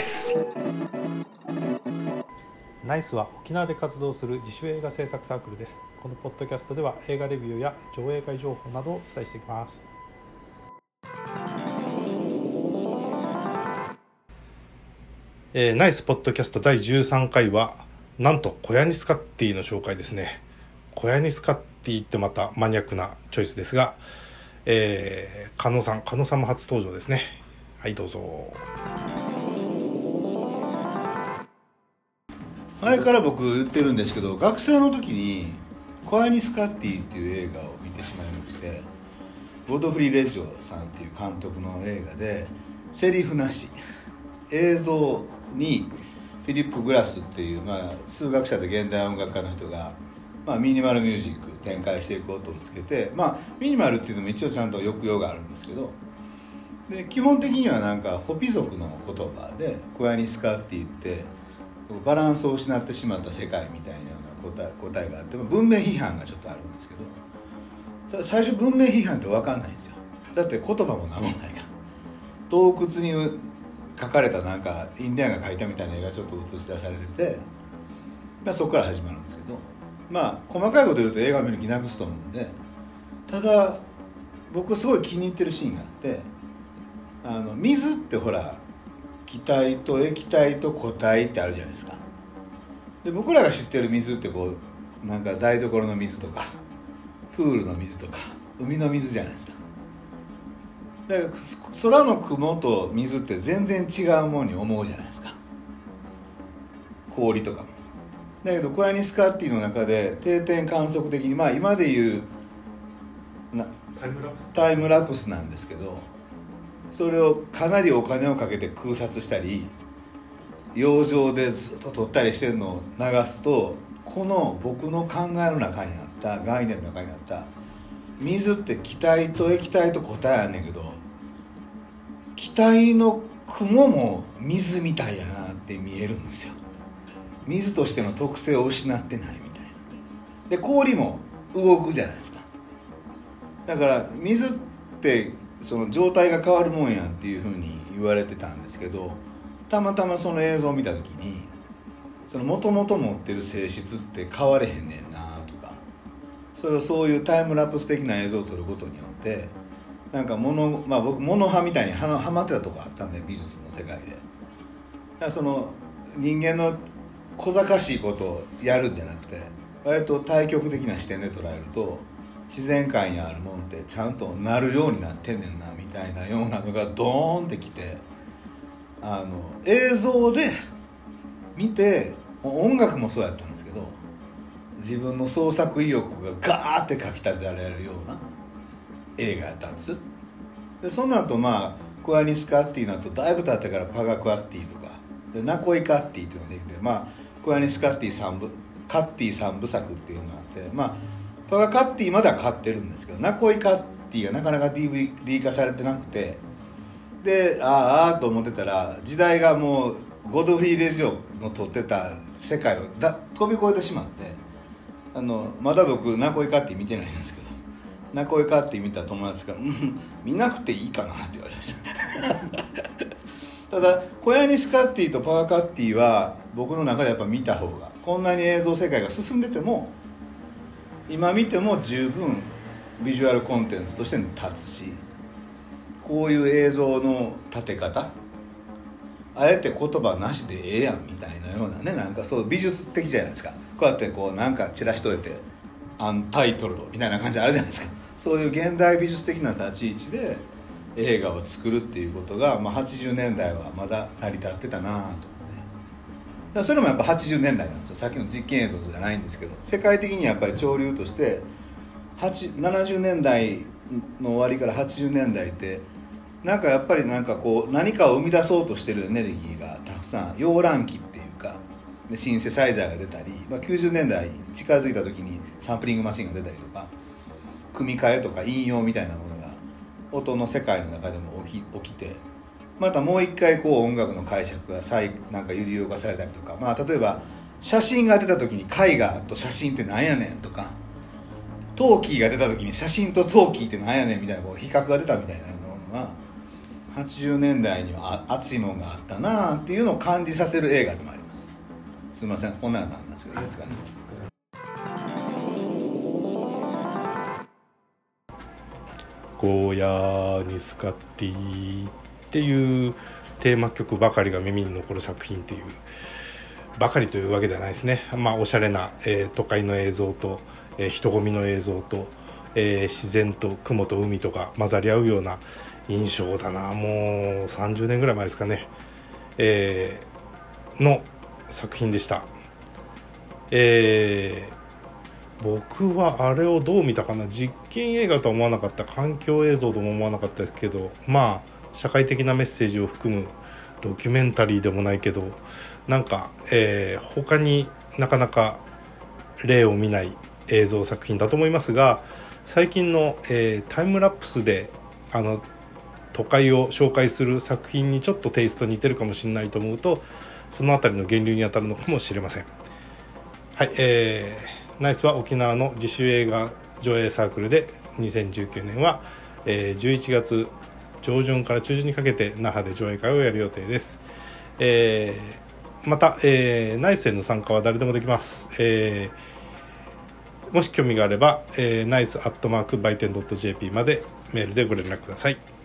イスナイスは沖縄で活動する自主映画制作サークルです。このポッドキャストでは映画レビューや上映会情報などをお伝えしていきます。えー、ナイスポッドキャスト第13回はなんと小屋ニスカッティの紹介ですね。小屋ニスカッティってまたマニアックなチョイスですがえー、加納さん加納さんも初登場ですね。はいどうぞ。前から僕言ってるんですけど学生の時に「コアニスカッティ」っていう映画を見てしまいましてボードフリー・レジオさんっていう監督の映画でセリフなし映像にフィリップ・グラスっていう、まあ、数学者で現代音楽家の人が、まあ、ミニマルミュージック展開していくことをつけてまあミニマルっていうのも一応ちゃんと抑揚があるんですけどで基本的にはなんかホピ族の言葉で「コヤニスカ」って言ってバランスを失ってしまった世界みたいなような答え答えがあって文明批判がちょっとあるんですけどただ最初文明批判って分かんないんですよ。だって言葉も何もないから。洞窟に書かれたなんかインディアンが描いたみたいな絵がちょっと映し出されてて、まあ、そこから始まるんですけどまあ細かいこと言うと映画見る気なくすと思うんでただ僕すごい気に入ってるシーンがあってあの水ってほら気体と液体と固体ってあるじゃないですか。で僕らが知ってる水ってこうなんか台所の水とかプールの水とか海の水じゃないですか。だから空の雲と水って全然違うものに思うじゃないですか。氷とかも。だけどコヤニスカッティの中で定点観測的にまあ今でいうなタイムラプス。タイムラプスなんですけどそれをかなりお金をかけて空撮したり洋上でずっと撮ったりしてるのを流すとこの僕の考えの中にあった概念の中にあった水って気体と液体と固体あんねんけど気体の雲も水みたいやなって見えるんですよ。水としての特性を失ってないみたいな。で氷も動くじゃないですか。だから水ってその状態が変わるもんやっていうふうに言われてたんですけどたまたまその映像を見た時にその元々持ってる性質って変われへんねんなとかそれをそういうタイムラプス的な映像を撮ることによってなんか物まあ僕物派みたいにはまってたとこあったんで美術の世界で。だからその人間の小賢しいことをやるんじゃなくて割と対極的な視点で捉えると自然界にあるもんってちゃんとなるようになってんねんなみたいなようなのがドーンってきてあの映像で見て音楽もそうやったんですけど自分の創作意欲がガーってかきたてられるような映画やったんです。でその後まあクアニスカッティの後だいぶ経ってからパガクアッティとかでナコイカッティっていうのができてまあクアニスカッティ三部カッティ三部作っていうのがあってまあパガカッティまでは買ってるんですけどナコイカッティがなかなか DVD 化されてなくて。でああああと思ってたら時代がもうゴドフリー・レジオの撮ってた世界をだ飛び越えてしまってあのまだ僕ナコイカッティ見てないんですけどナコイカッティ見た友達が「うん見なくていいかな」って言われました。ただコヤニスカッティとパワーカッティは僕の中でやっぱ見た方がこんなに映像世界が進んでても今見ても十分ビジュアルコンテンツとして立つしこういう映像の立て方あえて言葉なしでええやんみたいなようなねなんかそう美術的じゃないですか。こうやってこうなんか散らしといてアンタイトルドみたいな感じあるじゃないですか。そういう現代美術的な立ち位置で映画を作るっていうことが、まあ、80年代はまだ成り立ってたなと。それもやっぱ80年代なんですよ。さっきの実験映像じゃないんですけど。世界的にやっぱり潮流として70年代の終わりから80年代ってなんかやっぱりなんかこう何かを生み出そうとしてるエネルギーがたくさん溶卵期っていうかシンセサイザーが出たり、まあ、90年代に近づいた時にサンプリングマシンが出たりとか組み替えとか引用みたいなものが音の世界の中でも起き起きてまたもう一回こう音楽の解釈が再なんか揺り動かされたりとか、まあ、例えば写真が出た時に絵画と写真って何やねんとか。陶器が出た時に写真と陶器って何やねんみたいなこう比較が出たみたいなものが80年代には熱いものがあったなあっていうのを感じさせる映画でもあります。すみません。こんなんなんですけどいいですかね？ゴーヤーニスカッティっていうテーマ曲ばかりが耳に残る作品っていうばかりというわけではないですね。まあおしゃれな、えー、都会の映像と、えー、人混みの映像と、えー、自然と雲と海とか混ざり合うような印象だな。もう30年ぐらい前ですかね、えー、の作品でした。えー、僕はあれをどう見たかな。実験映画とは思わなかった。環境映像とも思わなかったですけどまあ社会的なメッセージを含むドキュメンタリーでもないけどなんか、えー、他になかなか例を見ない映像作品だと思いますが最近の、えー、タイムラプスであの都会を紹介する作品にちょっとテイスト似てるかもしれないと思うとその辺りの源流にあたるのかもしれません。はいえー、ナイスは沖縄の自主映画上映サークルで2019年は、えー、11月上旬から中旬にかけて那覇で上映会をやる予定です、えー、また、えー、ナイスへの参加は誰でもできます、えー、もし興味があれば、えー、ナイスアットマーク売店 .jp までメールでご連絡ください。